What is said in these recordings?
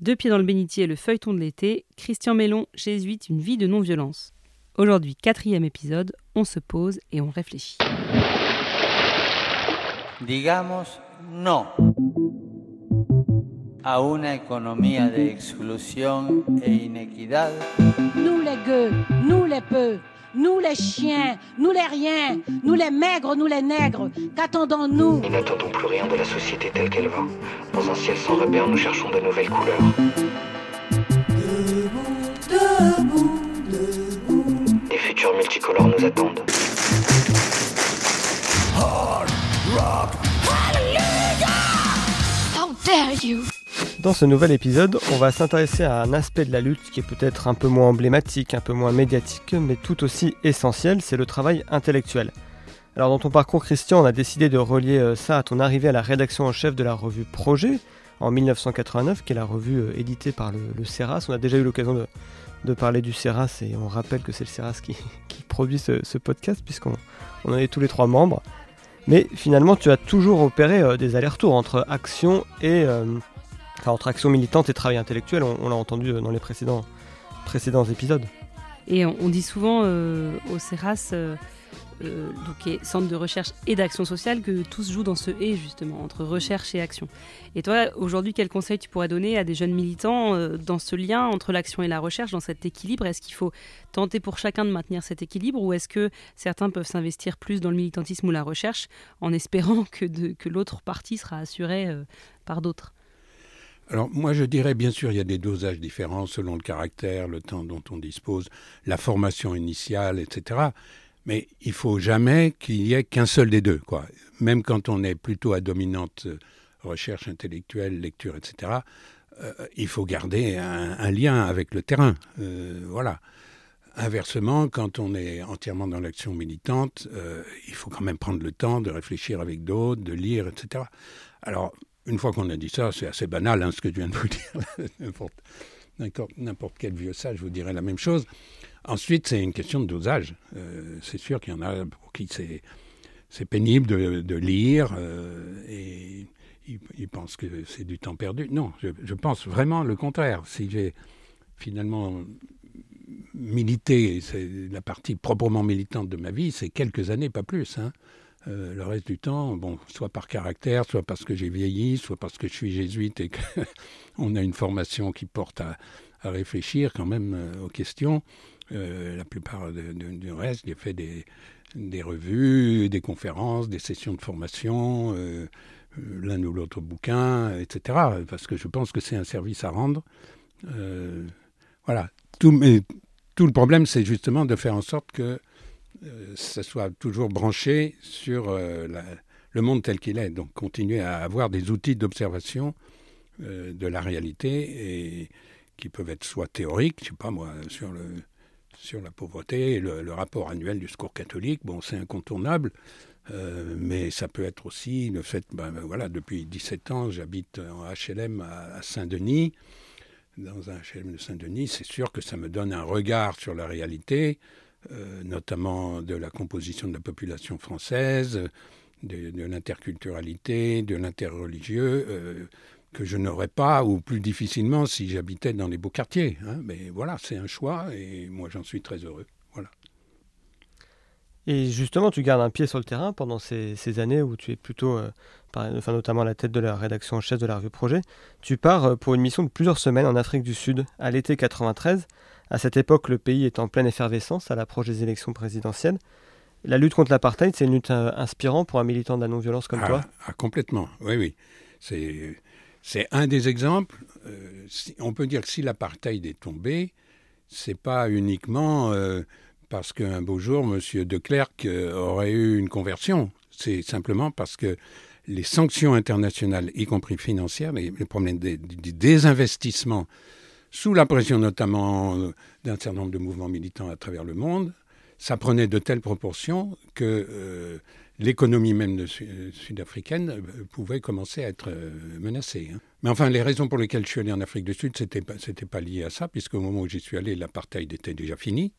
Deux pieds dans le bénitier, le feuilleton de l'été, Christian Mélon, jésuite, une vie de non-violence. Aujourd'hui, quatrième épisode, on se pose et on réfléchit. Digamos no a una economía de exclusión e inequidad. Nous les gueux, nous les peu, nous les chiens, nous les riens, nous les maigres, nous les nègres, qu'attendons-nous? Nous n'attendons plus rien de la société telle qu'elle va. Dans un ciel sans repère, nous cherchons de nouvelles couleurs. Des futurs multicolores nous attendent. How dare you Dans ce nouvel épisode, on va s'intéresser à un aspect de la lutte qui est peut-être un peu moins emblématique, un peu moins médiatique, mais tout aussi essentiel, c'est le travail intellectuel. Alors dans ton parcours Christian, on a décidé de relier euh, ça à ton arrivée à la rédaction en chef de la revue Projet en 1989, qui est la revue euh, éditée par le, le CERAS. On a déjà eu l'occasion de, parler du CERAS et on rappelle que c'est le CERAS qui, produit ce, podcast puisqu'on on en est tous les trois membres. Mais finalement, tu as toujours opéré euh, des allers-retours entre action et enfin, entre action militante et travail intellectuel. On, l'a entendu euh, dans les précédents, épisodes. Et on, dit souvent euh, au CERAS, euh, euh, centre de recherche et d'action sociale, que tout se joue dans ce et justement, entre recherche et action. Et toi, aujourd'hui, quel conseil tu pourrais donner à des jeunes militants euh, dans ce lien entre l'action et la recherche, dans cet équilibre? Est-ce qu'il faut tenter pour chacun de maintenir cet équilibre ou est-ce que certains peuvent s'investir plus dans le militantisme ou la recherche en espérant que, que l'autre partie sera assurée par d'autres? Alors moi je dirais bien sûr il y a des dosages différents selon le caractère, le temps dont on dispose, la formation initiale, etc. Mais il faut jamais qu'il y ait qu'un seul des deux. Quoi. Même quand on est plutôt à dominante euh, recherche intellectuelle, lecture, etc., euh, il faut garder un, lien avec le terrain. Euh, voilà. Inversement, quand on est entièrement dans l'action militante, il faut quand même prendre le temps de réfléchir avec d'autres, de lire, etc. Alors, une fois qu'on a dit ça, c'est assez banal hein, ce que je viens de vous dire. N'importe- quel vieux sage vous dirait la même chose. Ensuite, c'est une question de dosage. Euh, c'est sûr qu'il y en a pour qui c'est pénible de, lire euh, et ils, pensent que c'est du temps perdu. Non, je, je pense vraiment le contraire. Si j'ai finalement milité, c'est la partie proprement militante de ma vie, c'est quelques années, pas plus. hein. Euh, le reste du temps, bon, soit par caractère, soit parce que j'ai vieilli, soit parce que je suis jésuite et qu'on a une formation qui porte à, réfléchir quand même euh, aux questions. Euh, la plupart du reste, j'ai fait des, revues, des conférences, des sessions de formation, l'un ou l'autre bouquin, etc. Parce que je pense que c'est un service à rendre. Voilà. Tout, le problème, c'est justement de faire en sorte que ça soit toujours branché sur euh, le monde tel qu'il est. Donc continuer à avoir des outils d'observation euh, de la réalité et qui peuvent être soit théoriques, je sais pas moi, sur le sur la pauvreté, le, rapport annuel du secours catholique, bon, c'est incontournable, euh, mais ça peut être aussi le fait, ben, ben, voilà, depuis 17 ans, j'habite en HLM à Saint-Denis, dans un HLM de Saint-Denis, c'est sûr que ça me donne un regard sur la réalité, euh, notamment de la composition de la population française, de, l'interculturalité, de l'interreligieux, euh, que je n'aurais pas, ou plus difficilement, si j'habitais dans les beaux quartiers. hein. Mais voilà, c'est un choix, et moi j'en suis très heureux. Voilà. Et justement, tu gardes un pied sur le terrain pendant ces, années où tu es plutôt, euh, enfin, notamment à la tête de la rédaction en chef de la revue Projet. Tu pars pour une mission de plusieurs semaines en Afrique du Sud à l'été 93. À cette époque, le pays est en pleine effervescence à l'approche des élections présidentielles. La lutte contre l'apartheid, c'est une lutte euh, inspirante pour un militant de la non-violence comme ah, toi. ah, Complètement, oui, oui. C'est, c'est un des exemples. Euh, si- on peut dire que si l'apartheid est tombé, c'est pas uniquement euh, parce qu'un beau jour, M. de Klerk euh, aurait eu une conversion. C'est simplement parce que les sanctions internationales, y compris financières, les, les problèmes des, des désinvestissements, sous la pression notamment euh, d'un certain nombre de mouvements militants à travers le monde, ça prenait de telles proportions que euh, l'économie même Su- sud-africaine euh, pouvait commencer à être euh, menacée. hein. Mais enfin, les raisons pour lesquelles je suis allé en Afrique du Sud, c'était pas, pas lié à ça, puisqu'au moment où j'y suis allé, l'apartheid était déjà fini.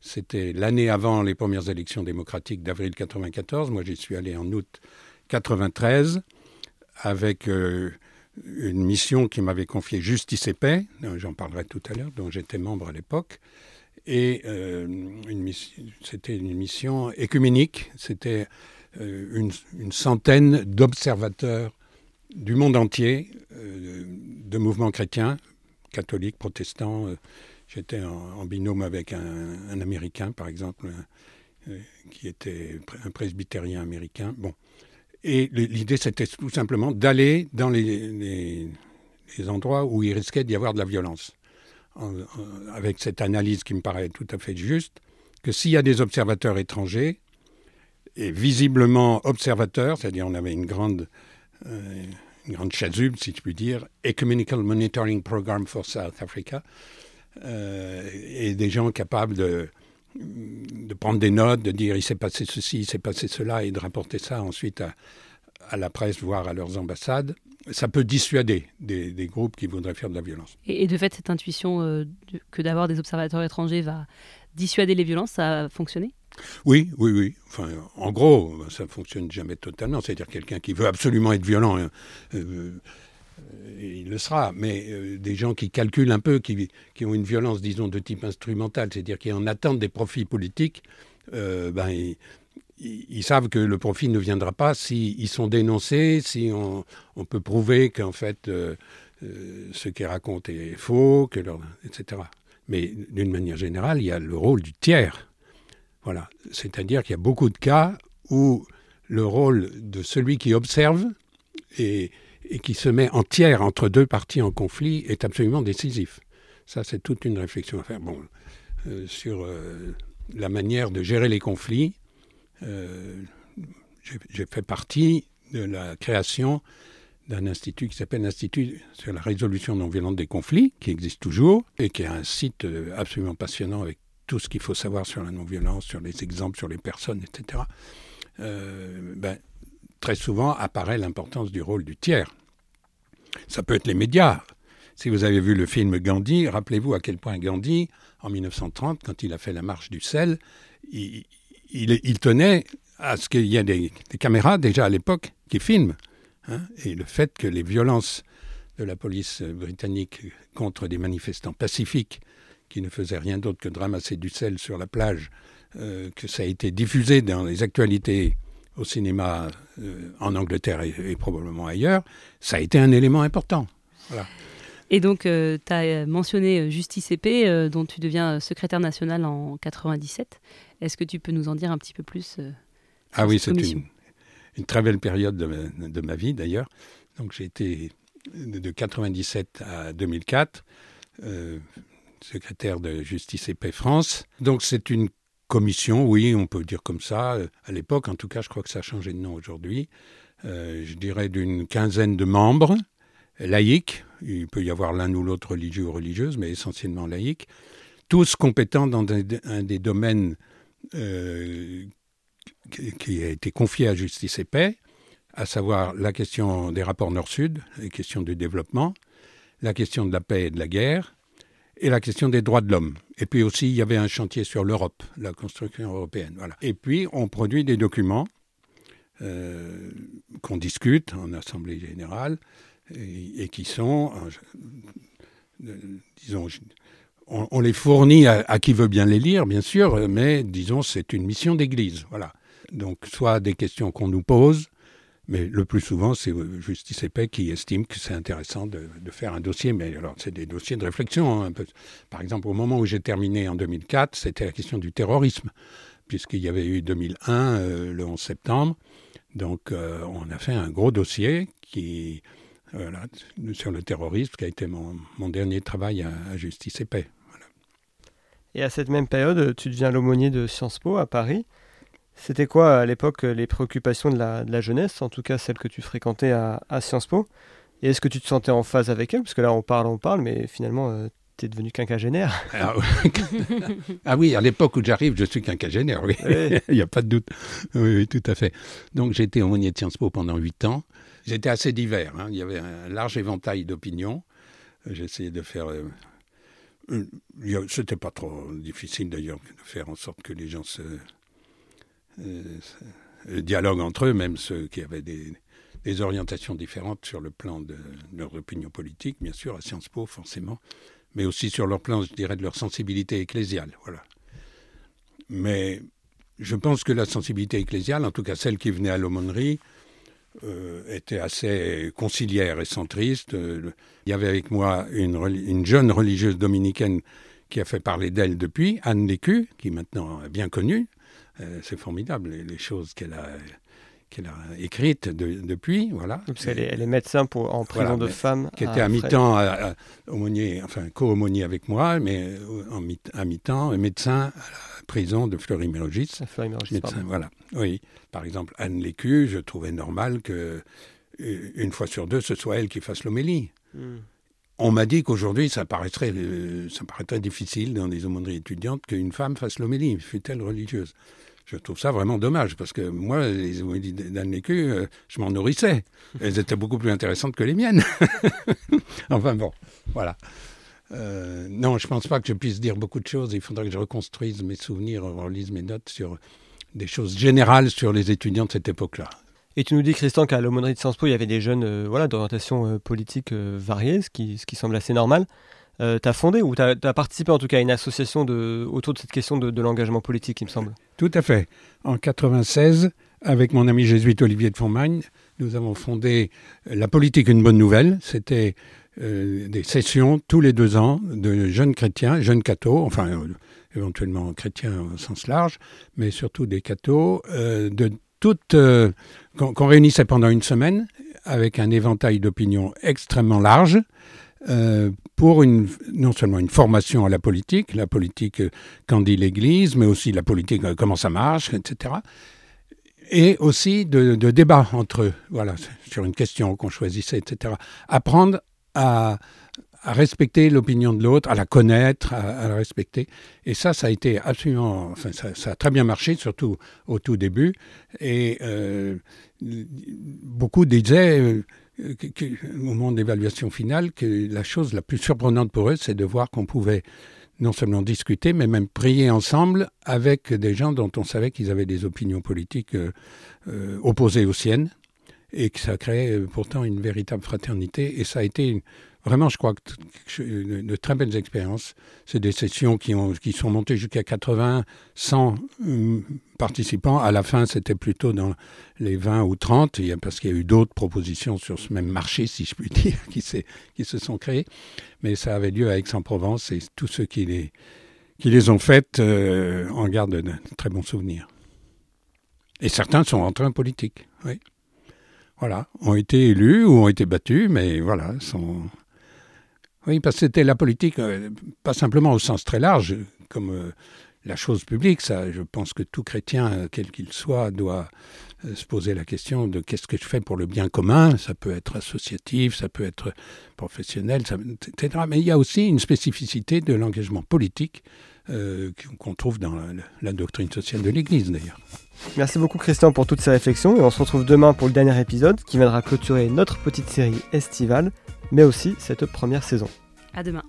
C'était l'année avant les premières élections démocratiques d'avril 94. Moi, j'y suis allé en août 93 avec euh, une mission qui m'avait confiée Justice et Paix, j'en parlerai tout à l'heure, dont j'étais membre à l'époque. Et c'était une mission écuménique, c'était une, une, centaine d'observateurs du monde entier, de mouvements chrétiens, catholiques, protestants. J'étais en, binôme avec un, Américain, par exemple, qui était un presbytérien américain. Bon. Et l'idée, c'était tout simplement d'aller dans les, endroits où il risquait d'y avoir de la violence. avec cette analyse qui me paraît tout à fait juste, que s'il y a des observateurs étrangers, et visiblement observateurs, c'est-à-dire on avait une grande, euh, une grande chasuble, si je puis dire, Ecumenical Monitoring Program for South Africa, euh, et des gens capables de, de prendre des notes, de dire il s'est passé ceci, il s'est passé cela, et de rapporter ça ensuite à, à la presse, voire à leurs ambassades, ça peut dissuader des, des, groupes qui voudraient faire de la violence. Et, de fait, cette intuition euh, que d'avoir des observateurs étrangers va dissuader les violences, ça a fonctionné? Oui, oui, oui. Enfin, en gros, ça ne fonctionne jamais totalement. C'est-à-dire quelqu'un qui veut absolument être violent, hein, euh, il le sera. Mais euh, des gens qui calculent un peu, qui, qui, ont une violence, disons, de type instrumental, c'est-à-dire qui en attendent des profits politiques, ben, ils, savent que le profit ne viendra pas s'ils sont dénoncés, si on, peut prouver qu'en fait euh, euh, ce qu'ils racontent est faux, que leur, etc. Mais d'une manière générale, il y a le rôle du tiers. Voilà. C'est-à-dire qu'il y a beaucoup de cas où le rôle de celui qui observe et, qui se met en tiers entre deux parties en conflit est absolument décisif. Ça, c'est toute une réflexion à faire. Euh, sur la manière de gérer les conflits, euh, j'ai fait partie de la création d'un institut qui s'appelle l'Institut sur la résolution non violente des conflits, qui existe toujours, et qui est un site euh, absolument passionnant avec tout ce qu'il faut savoir sur la non-violence, sur les exemples, sur les personnes, etc. Euh, très souvent apparaît l'importance du rôle du tiers. Ça peut être les médias. Si vous avez vu le film Gandhi, rappelez-vous à quel point Gandhi, en 1930, quand il a fait la marche du sel, il, tenait à ce qu'il y ait des, caméras déjà à l'époque qui filment. Hein, et le fait que les violences de la police britannique contre des manifestants pacifiques qui ne faisaient rien d'autre que de ramasser du sel sur la plage, euh, que ça a été diffusé dans les actualités au cinéma euh, en Angleterre et, probablement ailleurs, ça a été un élément important. Et donc, euh, tu as mentionné Justice Épée, dont tu deviens secrétaire national en 97. Est-ce que tu peux nous en dire un petit peu plus euh, Ah oui, c'est une, une, très belle période de ma, de ma vie d'ailleurs. Donc j'ai été de 97 à 2004 euh, secrétaire de Justice et Paix France. Donc c'est une commission, oui, on peut dire comme ça. À l'époque, en tout cas, je crois que ça a changé de nom aujourd'hui. Euh, je dirais d'une quinzaine de membres laïcs. Il peut y avoir l'un ou l'autre religieux ou religieuse, mais essentiellement laïcs. Tous compétents dans un des domaines euh, qui a été confié à Justice et Paix, à savoir la question des rapports Nord-Sud, les questions du développement, la question de la paix et de la guerre, et la question des droits de l'homme. Et puis aussi, il y avait un chantier sur l'Europe, la construction européenne. Voilà. Et puis, on produit des documents euh, qu'on discute en Assemblée générale et, qui sont, euh, disons, on, les fournit à, qui veut bien les lire, bien sûr, mais disons, c'est une mission d'église. Voilà. Donc, soit des questions qu'on nous pose, mais le plus souvent, c'est euh, Justice et Paix qui estime que c'est intéressant de, faire un dossier. Mais alors, c'est des dossiers de réflexion. Hein, Par exemple, au moment où j'ai terminé en 2004, c'était la question du terrorisme, puisqu'il y avait eu 2001, euh, le 11 septembre. Donc, euh, on a fait un gros dossier sur le terrorisme, qui a été mon, dernier travail à Justice et Paix. Et à cette même période, tu deviens l'aumônier de Sciences Po à Paris. C'était quoi à l'époque les préoccupations de la, jeunesse, en tout cas celles que tu fréquentais à, Sciences Po? Et est-ce que tu te sentais en phase avec elles? Parce que là, on parle, on parle, mais finalement, euh, tu es devenu quinquagénaire. Ah, ah oui, à l'époque où j'arrive, je suis quinquagénaire, oui. Il n'y a pas de doute. Oui, oui, tout à fait. Donc j'ai été aumônier de Sciences Po pendant huit ans. J'étais assez divers. Hein. Il y avait un large éventail d'opinions. J'essayais de faire euh, euh, c'était pas trop difficile d'ailleurs de faire en sorte que les gens se, euh, dialoguent entre eux, même ceux qui avaient des, orientations différentes sur le plan de leur opinion politique, bien sûr, à Sciences Po, forcément, mais aussi sur leur plan, je dirais, de leur sensibilité ecclésiale. Voilà. Mais je pense que la sensibilité ecclésiale, en tout cas celle qui venait à l'aumônerie, euh, était assez conciliaire et centriste. Euh, il y avait avec moi une, une, jeune religieuse dominicaine qui a fait parler d'elle depuis, Anne Lécu, qui maintenant est bien connue. Euh, c'est formidable les, les choses qu'elle a qu'elle a écrite depuis, voilà. elle, est, médecin pour, en prison de femmes. Qui était à, mi-temps aumônier, enfin co-aumônier avec moi, mais en mi, à mi-temps médecin à la prison de Fleury-Mérogis. Fleury-Mérogis, voilà. Oui. Par exemple, Anne Lécu, je trouvais normal que une fois sur deux, ce soit elle qui fasse l'homélie. Hmm. On m'a dit qu'aujourd'hui, ça paraîtrait, euh, ça paraîtrait difficile dans les aumôneries étudiantes qu'une femme fasse l'homélie, fut-elle religieuse. Je trouve ça vraiment dommage parce que moi, les homélies d'Anne Lécu, euh, je m'en nourrissais. Elles étaient beaucoup plus intéressantes que les miennes. enfin bon, voilà. Euh, non, je ne pense pas que je puisse dire beaucoup de choses. Il faudra que je reconstruise mes souvenirs, relise mes notes sur des choses générales sur les étudiants de cette époque-là. Et tu nous dis, Christian, qu'à l'aumônerie de Sciences Po, il y avait des jeunes euh, voilà, d'orientation euh, politique variée, ce qui, ce qui semble assez normal. Tu as fondé ou tu as, participé en tout cas à une association autour de cette question de, l'engagement politique, il me semble. Tout à fait. En 96, avec mon ami jésuite Olivier de Fontmagne, nous avons fondé La politique, une bonne nouvelle. C'était des sessions tous les deux ans de jeunes chrétiens, jeunes cathos, enfin éventuellement chrétiens au sens large, mais surtout des cathos, de toutes, euh, qu'on réunissait pendant une semaine avec un éventail d'opinions extrêmement large euh, pour non seulement une formation à la politique, la politique euh, qu'en dit l'Église, mais aussi la politique, comment ça marche, etc. Et aussi de, de débats entre eux, voilà, sur une question qu'on choisissait, etc. Apprendre à, respecter l'opinion de l'autre, à la connaître, à, la respecter. Et ça, ça a été absolument, ça, a très bien marché, surtout au tout début. Et euh, beaucoup disaient, euh, au moment de l'évaluation finale, que la chose la plus surprenante pour eux, c'est de voir qu'on pouvait non seulement discuter, mais même prier ensemble avec des gens dont on savait qu'ils avaient des opinions politiques euh, opposées aux siennes, et que ça créait pourtant une véritable fraternité. Et ça a été une, Vraiment, je crois que de très belles expériences. C'est des sessions qui, ont, qui sont montées jusqu'à 80, 100 hum, participants. À la fin, c'était plutôt dans les 20 ou 30, parce qu'il y a eu d'autres propositions sur ce même marché, si je puis dire, qui, qui se sont créées. Mais ça avait lieu à Aix-en-Provence et tous ceux qui les, qui les ont faites euh, en gardent de, très bons souvenirs. Et certains sont entrés en politique, oui. Voilà, ont été élus ou ont été battus, mais voilà, sont, oui, parce que c'était la politique, euh, pas simplement au sens très large, comme euh, la chose publique. Ça, je pense que tout chrétien, euh, quel qu'il soit, doit se poser la question de qu'est-ce que je fais pour le bien commun. Ça peut être associatif, ça peut être professionnel, etc. Mais il y a aussi une spécificité de l'engagement politique qu'on trouve dans la, doctrine sociale de l'Église, d'ailleurs. Merci beaucoup Christian pour toutes ces réflexions et on se retrouve demain pour le dernier épisode qui viendra clôturer notre petite série estivale mais aussi cette première saison. À demain.